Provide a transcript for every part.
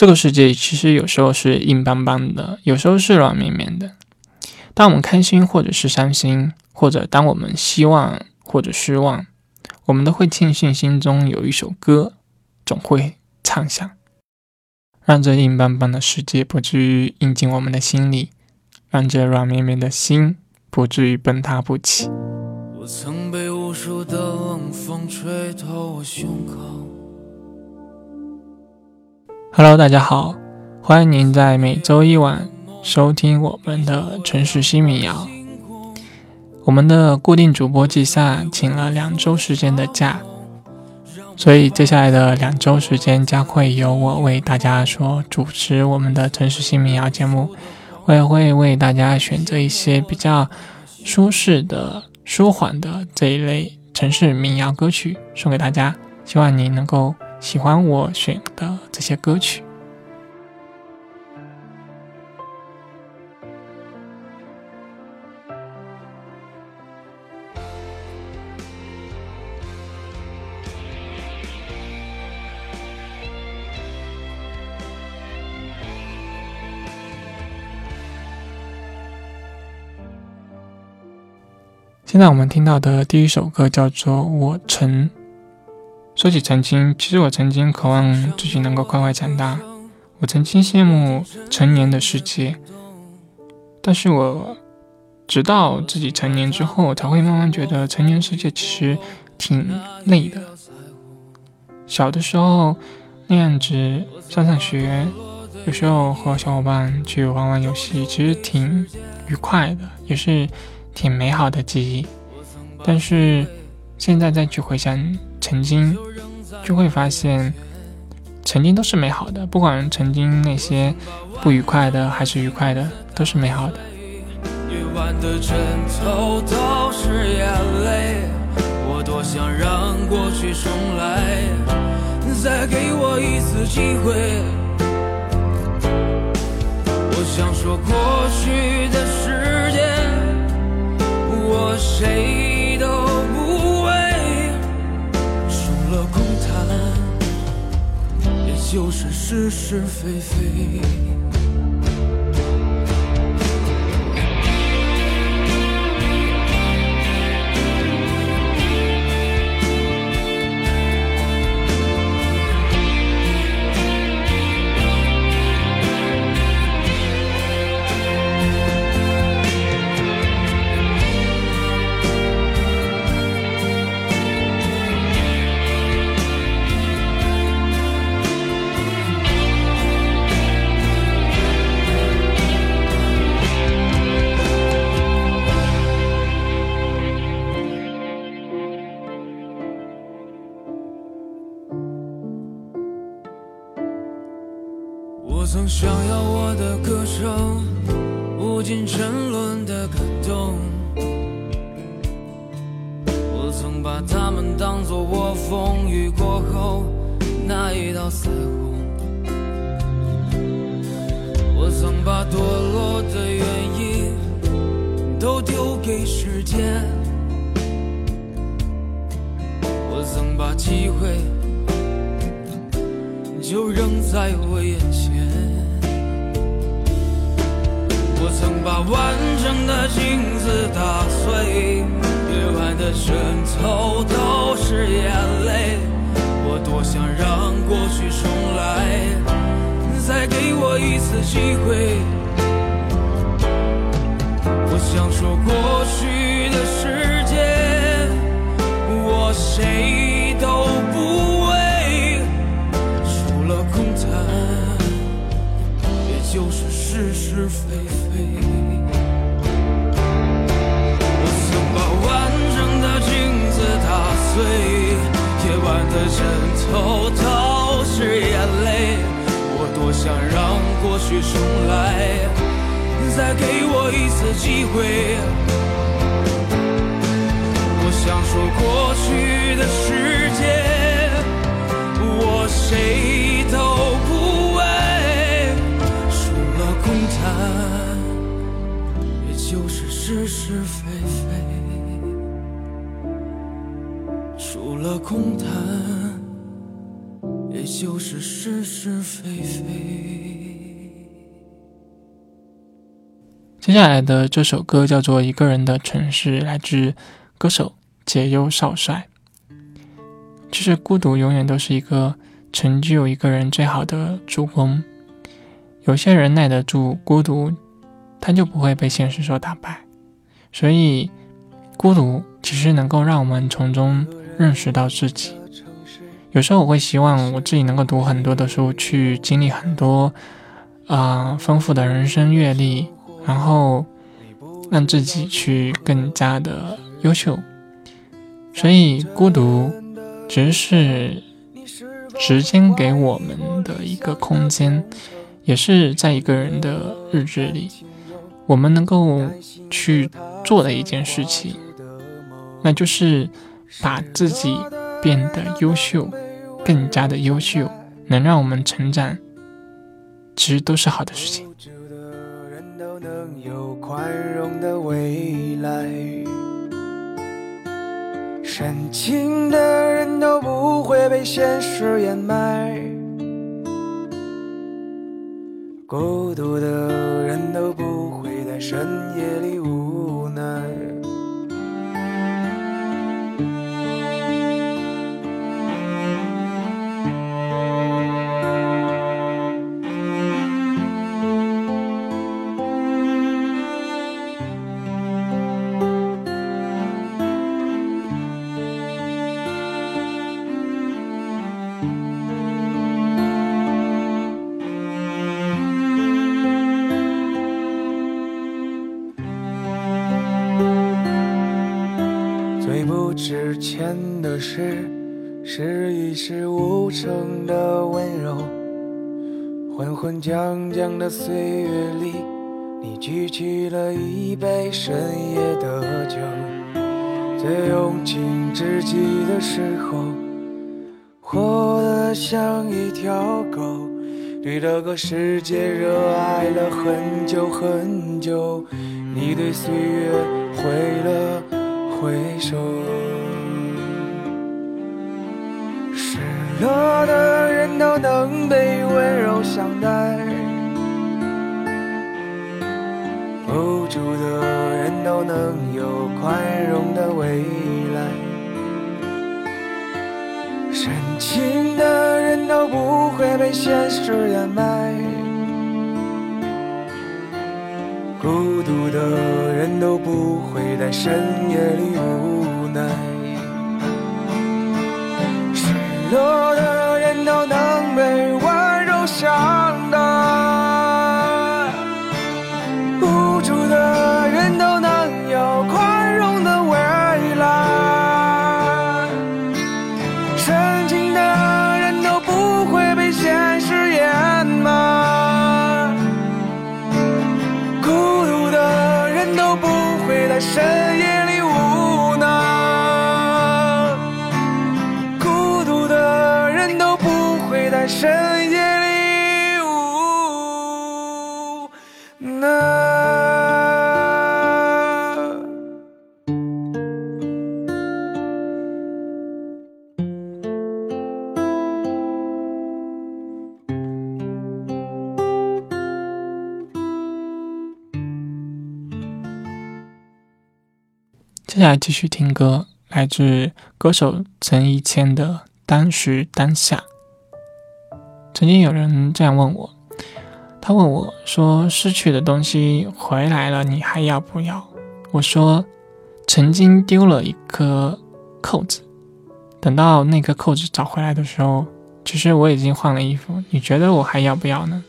这个世界其实有时候是硬邦邦的，有时候是软绵绵的。当我们开心，或者是伤心，或者当我们希望或者失望，我们都会庆幸心中有一首歌，总会唱响，让这硬邦邦的世界不至于印进我们的心里，让这软绵绵的心不至于崩塌不起。我曾被无数的冷风吹透我胸口。Hello，大家好，欢迎您在每周一晚收听我们的城市新民谣。我们的固定主播季夏请了两周时间的假，所以接下来的两周时间将会由我为大家所主持我们的城市新民谣节目。我也会为大家选择一些比较舒适的、舒缓的这一类城市民谣歌曲送给大家，希望你能够。喜欢我选的这些歌曲。现在我们听到的第一首歌叫做《我曾》。说起曾经，其实我曾经渴望自己能够快快长大，我曾经羡慕成年的世界，但是我直到自己成年之后，才会慢慢觉得成年世界其实挺累的。小的时候那样子上上学，有时候和小伙伴去玩玩游戏，其实挺愉快的，也是挺美好的记忆。但是现在再去回想曾经。就会发现，曾经都是美好的，不管曾经那些不愉快的还是愉快的，都是美好的。夜晚的枕头都是眼泪，我多想让过去重来，再给我一次机会。我想说过去的时间，我谁？就是是是非非。彩虹我曾把堕落的原因都丢给时间我曾把机会就扔在我眼前。我曾把完整的镜子打碎夜晚的枕头都是眼泪。我多想让过去重来，再给我一次机会。我想说过去的事就是是是非非，除了空谈，也。就是是是非非。接下来的这首歌叫做《一个人的城市》，来自歌手解忧少帅。其实孤独永远都是一个成就一个人最好的助攻。有些人耐得住孤独，他就不会被现实所打败。所以，孤独其实能够让我们从中认识到自己。有时候我会希望我自己能够读很多的书，去经历很多啊丰富的人生阅历，然后让自己去更加的优秀。所以，孤独只是时间给我们的一个空间。也是在一个人的日志里，我们能够去做的一件事情，那就是把自己变得优秀，更加的优秀，能让我们成长，其实都是好的事情。深情的人都不会被现实掩埋。孤独的深夜里之前的事是一事无成的温柔，昏昏将将的岁月里，你举起了一杯深夜的酒，在用尽知己的时候，活得像一条狗，对这个世界热爱了很久很久，你对岁月挥了挥手。落的人都能被温柔相待，无助的人都能有宽容的未来，深情的人都不会被现实掩埋，孤独的人都不会在深夜里无奈。落的人都能被温柔相待，无助的人都能有宽容的未来，深情的人都不会被现实掩埋，孤独的人都不会在深深夜里，那接下来继续听歌，来自歌手陈奕谦的《当时当下》。曾经有人这样问我，他问我说：“失去的东西回来了，你还要不要？”我说：“曾经丢了一颗扣子，等到那颗扣子找回来的时候，其实我已经换了衣服。你觉得我还要不要呢？”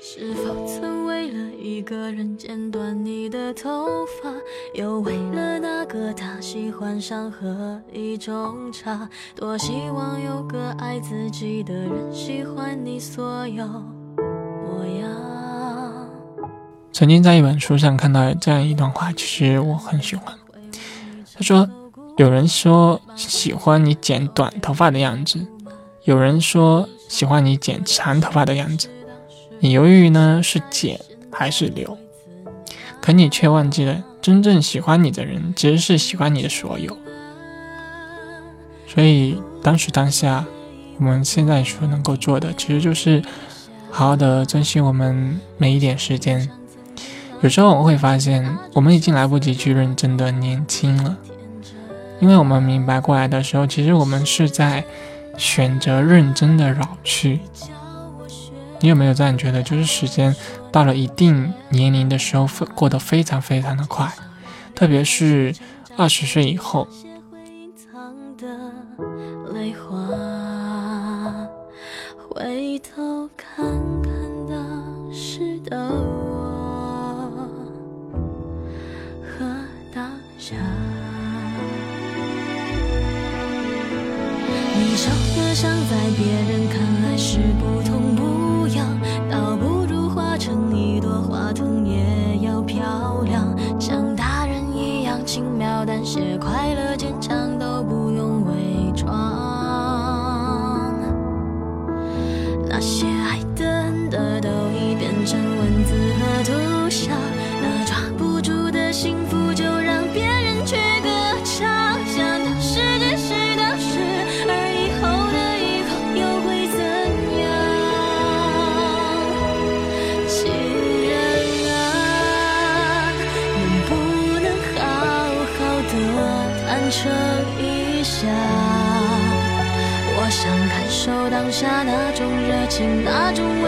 是否曾一个人剪短你的头发，又为了那个他喜欢上喝一种茶？多希望有个爱自己的人喜欢你所有模样。曾经在一本书上看到这样一段话，其实我很喜欢。他说：“有人说喜欢你剪短头发的样子，有人说喜欢你剪长头发的样子。”你犹豫呢，是剪还是留？可你却忘记了，真正喜欢你的人其实是喜欢你的所有。所以当时当下，我们现在所能够做的，其实就是好好的珍惜我们每一点时间。有时候我们会发现，我们已经来不及去认真的年轻了，因为我们明白过来的时候，其实我们是在选择认真的老去。你有没有这样觉得？就是时间到了一定年龄的时候，过得非常非常的快，特别是二十岁以后。回头看看当时的我和当下，你笑得像在别人想。那抓不住的幸福，就让别人去歌唱。想当时只是当时，而以后的以后又会怎样？情人啊，能不能好好的坦诚一下？我想感受当下那种热情，那种温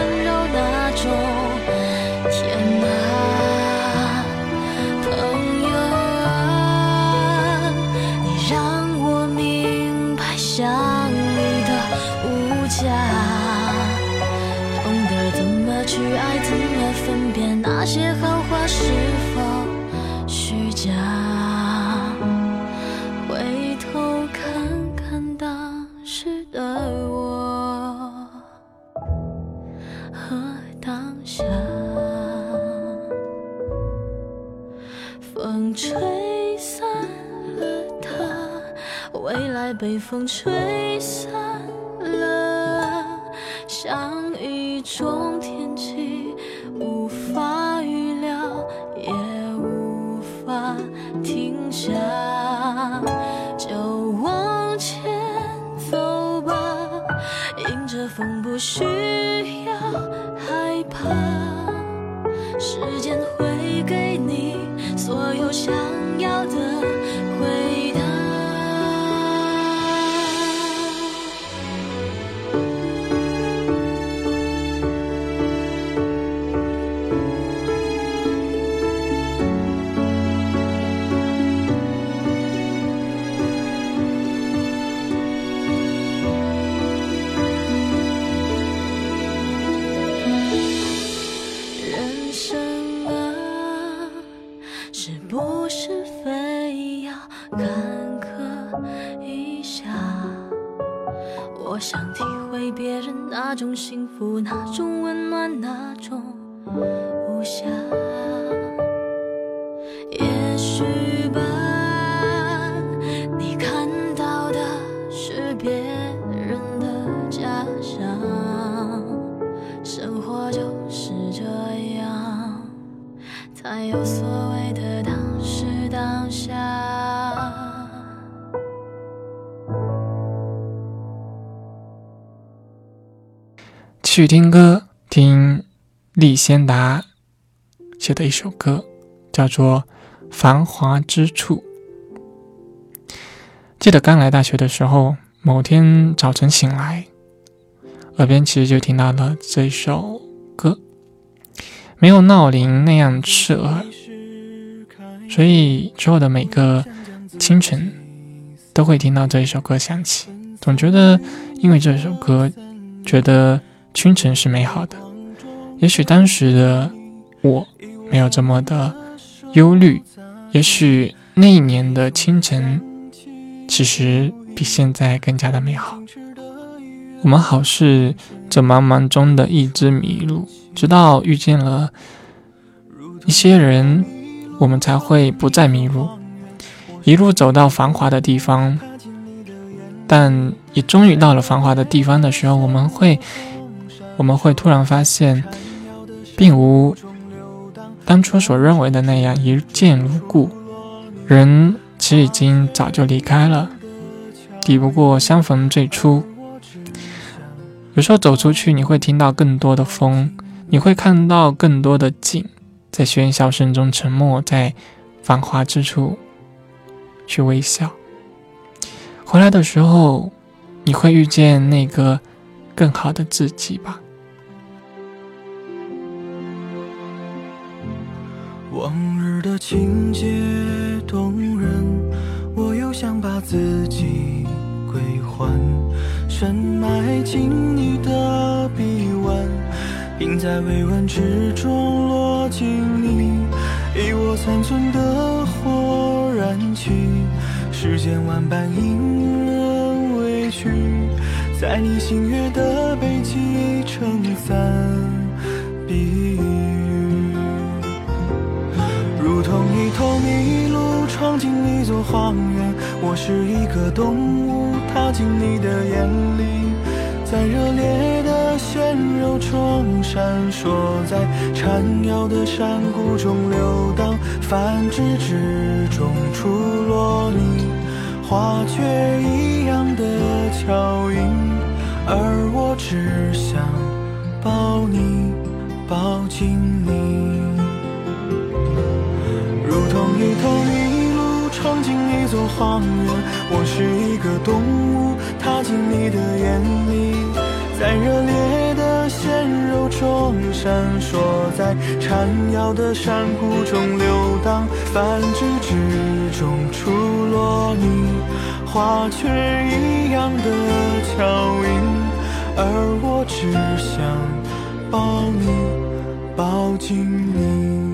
么去爱，怎么分辨那些好话是否虚假？回头看看当时的我和当下，风吹散了它，未来被风吹散。种天气，无法预料，也无法停下，就往前走吧，迎着风，不需要坎坷一下。我想体会别人那种幸福，那种温暖，那种无暇。去听歌，听李先达写的一首歌，叫做《繁华之处》。记得刚来大学的时候，某天早晨醒来，耳边其实就听到了这首歌，没有闹铃那样刺耳，所以之后的每个清晨都会听到这一首歌响起，总觉得因为这首歌，觉得。清晨是美好的，也许当时的我没有这么的忧虑，也许那一年的清晨其实比现在更加的美好。我们好似这茫茫中的一只迷路，直到遇见了一些人，我们才会不再迷路，一路走到繁华的地方。但也终于到了繁华的地方的时候，我们会。我们会突然发现，并无当初所认为的那样一见如故。人其实已经早就离开了，抵不过相逢最初。有时候走出去，你会听到更多的风，你会看到更多的景，在喧嚣声中沉默，在繁华之处去微笑。回来的时候，你会遇见那个更好的自己吧。往日的情节动人，我又想把自己归还，深埋进你的臂弯，并在未完之中落进你一窝残存的火燃起。世间万般因人委屈，在你星月的背脊撑伞。闯进一座荒原。我是一个动物，踏进你的眼里，在热烈的鲜肉中闪烁，在缠绕的山谷中流荡，繁殖之中出落你。花雀一样的巧音，而我只想抱你，抱紧你。如同一头麋鹿闯进一座荒原，我是一个动物，踏进你的眼里，在热烈的鲜肉中闪烁，在缠绕的山谷中流荡，繁殖之中出落你。花雀一样的巧音，而我只想抱你，抱紧你，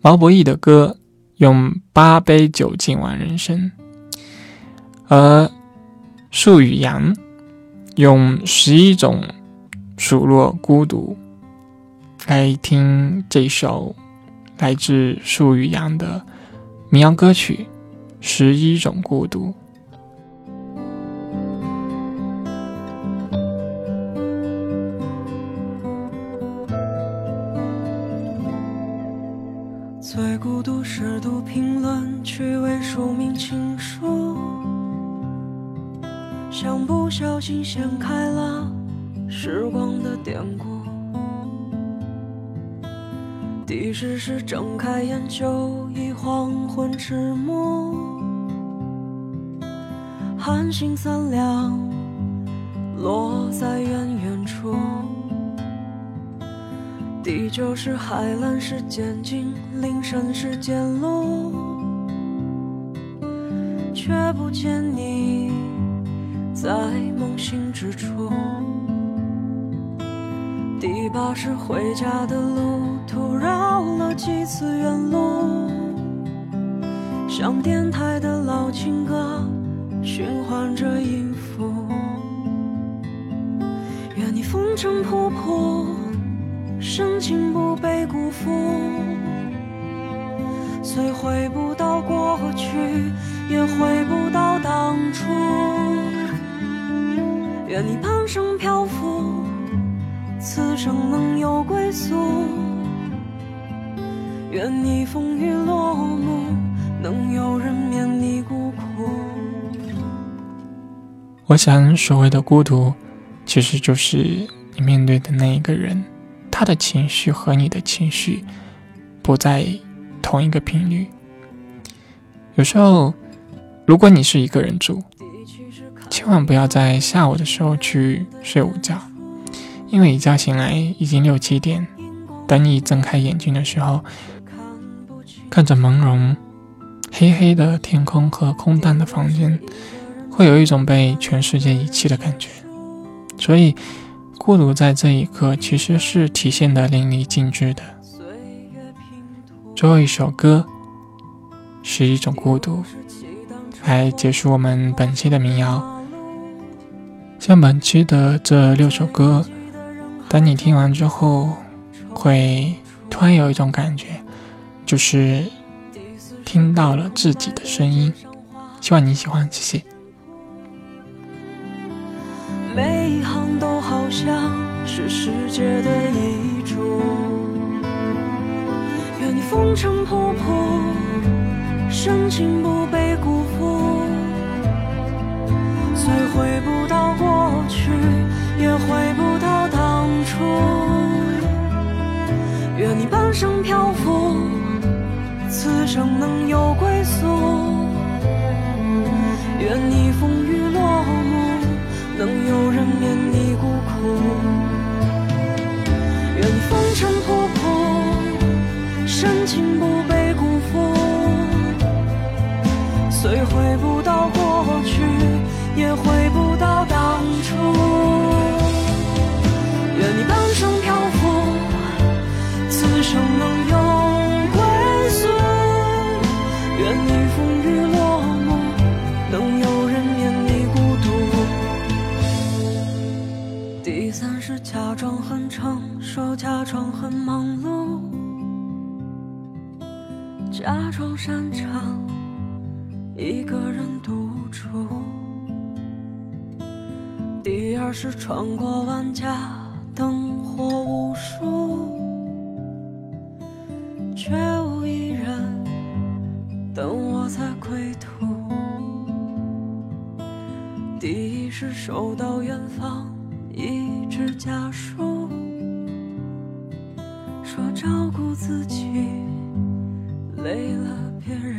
毛不易的歌用八杯酒尽完人生，而树与杨用十一种数落孤独来听这首来自树与杨的民谣歌曲《十一种孤独》。时光的典故。第十是睁开眼就已黄昏迟暮，寒星三两落在远远处。第九是海蓝时渐近，林深时渐露，却不见你在梦醒之处。第八是回家的路途绕了几次远路，像电台的老情歌循环着音符。愿你风尘仆仆。深情不被辜负，虽回不到过去，也回不到当初。愿你半生漂浮，此生能有归宿。愿你风雨落幕，能有人免你孤苦。我想，所谓的孤独，其实就是你面对的那一个人。他的情绪和你的情绪不在同一个频率。有时候，如果你是一个人住，千万不要在下午的时候去睡午觉，因为一觉醒来已经六七点。等你睁开眼睛的时候，看着朦胧、黑黑的天空和空荡的房间，会有一种被全世界遗弃的感觉。所以。孤独在这一刻其实是体现的淋漓尽致的。最后一首歌是一种孤独，来结束我们本期的民谣。像本期的这六首歌，等你听完之后，会突然有一种感觉，就是听到了自己的声音。希望你喜欢，谢谢。每一行都好像是世界的遗嘱，愿你风尘仆仆，深情不被辜负。虽回不到过去，也回不到愿你半生漂浮，此生能有归宿。愿你风雨落幕，能有人免你孤苦。装很忙碌，假装擅长一个人独处。第二是穿过万家灯火无数，却无一人等我在归途。第一是收到远方一纸家书，自己累了别人